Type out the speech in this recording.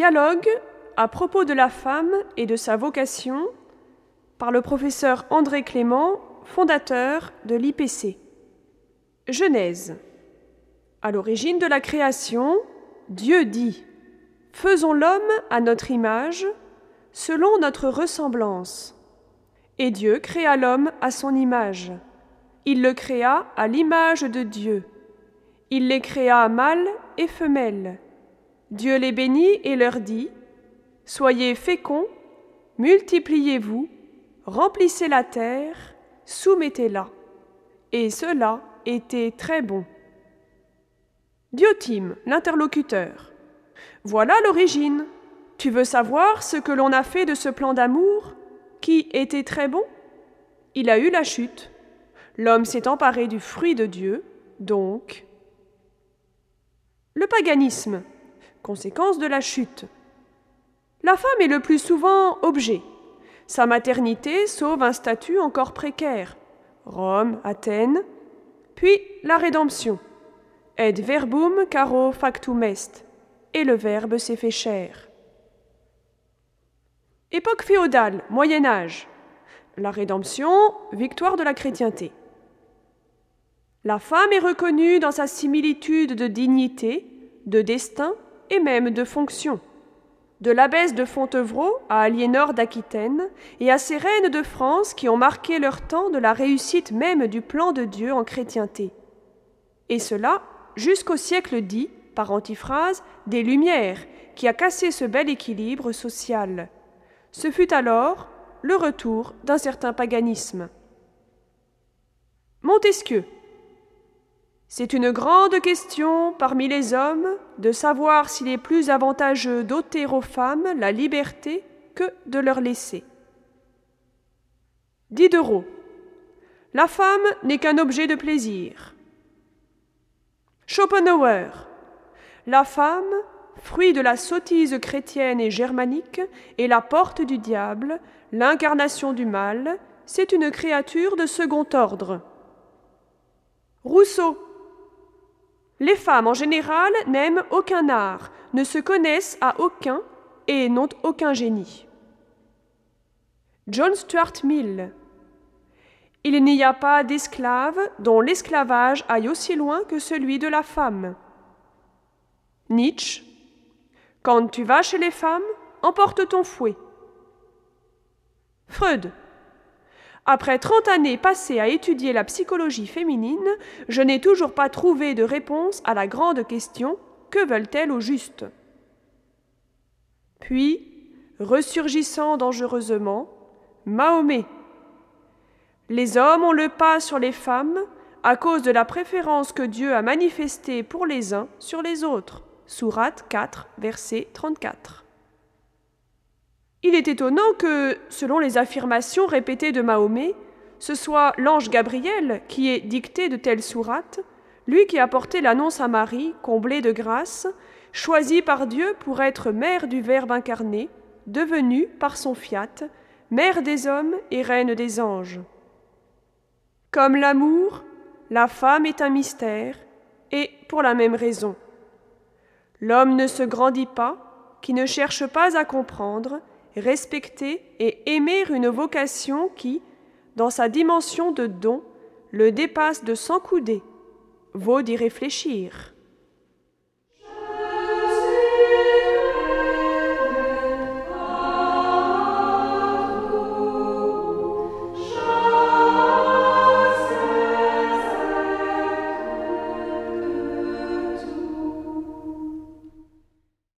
Dialogue à propos de la femme et de sa vocation par le professeur André Clément, fondateur de l'IPC. Genèse. À l'origine de la création, Dieu dit Faisons l'homme à notre image, selon notre ressemblance. Et Dieu créa l'homme à son image. Il le créa à l'image de Dieu. Il les créa mâles et femelles. Dieu les bénit et leur dit Soyez féconds, multipliez-vous, remplissez la terre, soumettez-la. Et cela était très bon. Diotime, l'interlocuteur. Voilà l'origine. Tu veux savoir ce que l'on a fait de ce plan d'amour qui était très bon? Il a eu la chute. L'homme s'est emparé du fruit de Dieu, donc. Le paganisme, conséquence de la chute. La femme est le plus souvent objet. Sa maternité sauve un statut encore précaire. Rome, Athènes. Puis la rédemption. Et verbum caro factum est. Et le Verbe s'est fait chair. Époque féodale, Moyen Âge. La rédemption, victoire de la chrétienté. La femme est reconnue dans sa similitude de dignité, de destin et même de fonction de l'abbesse de Fontevraud à Aliénor d'Aquitaine et à ces reines de France qui ont marqué leur temps de la réussite même du plan de Dieu en chrétienté. Et cela jusqu'au siècle dit, par antiphrase, des Lumières, qui a cassé ce bel équilibre social. Ce fut alors le retour d'un certain paganisme. Montesquieu c'est une grande question parmi les hommes de savoir s'il est plus avantageux d'ôter aux femmes la liberté que de leur laisser. Diderot. La femme n'est qu'un objet de plaisir. Schopenhauer. La femme, fruit de la sottise chrétienne et germanique, est la porte du diable, l'incarnation du mal, c'est une créature de second ordre. Rousseau. Les femmes en général n'aiment aucun art, ne se connaissent à aucun et n'ont aucun génie. John Stuart Mill. Il n'y a pas d'esclave dont l'esclavage aille aussi loin que celui de la femme. Nietzsche. Quand tu vas chez les femmes, emporte ton fouet. Freud. Après trente années passées à étudier la psychologie féminine, je n'ai toujours pas trouvé de réponse à la grande question que veulent-elles au juste? Puis, ressurgissant dangereusement, Mahomet. Les hommes ont le pas sur les femmes à cause de la préférence que Dieu a manifestée pour les uns sur les autres. Sourate 4, verset 34. Il est étonnant que, selon les affirmations répétées de Mahomet, ce soit l'ange Gabriel qui ait dicté de telles sourates, lui qui a porté l'annonce à Marie, comblée de grâce, choisi par Dieu pour être mère du Verbe incarné, devenue, par son fiat, mère des hommes et reine des anges. Comme l'amour, la femme est un mystère, et pour la même raison. L'homme ne se grandit pas, qui ne cherche pas à comprendre, respecter et aimer une vocation qui, dans sa dimension de don, le dépasse de cent coudées. Vaut d'y réfléchir.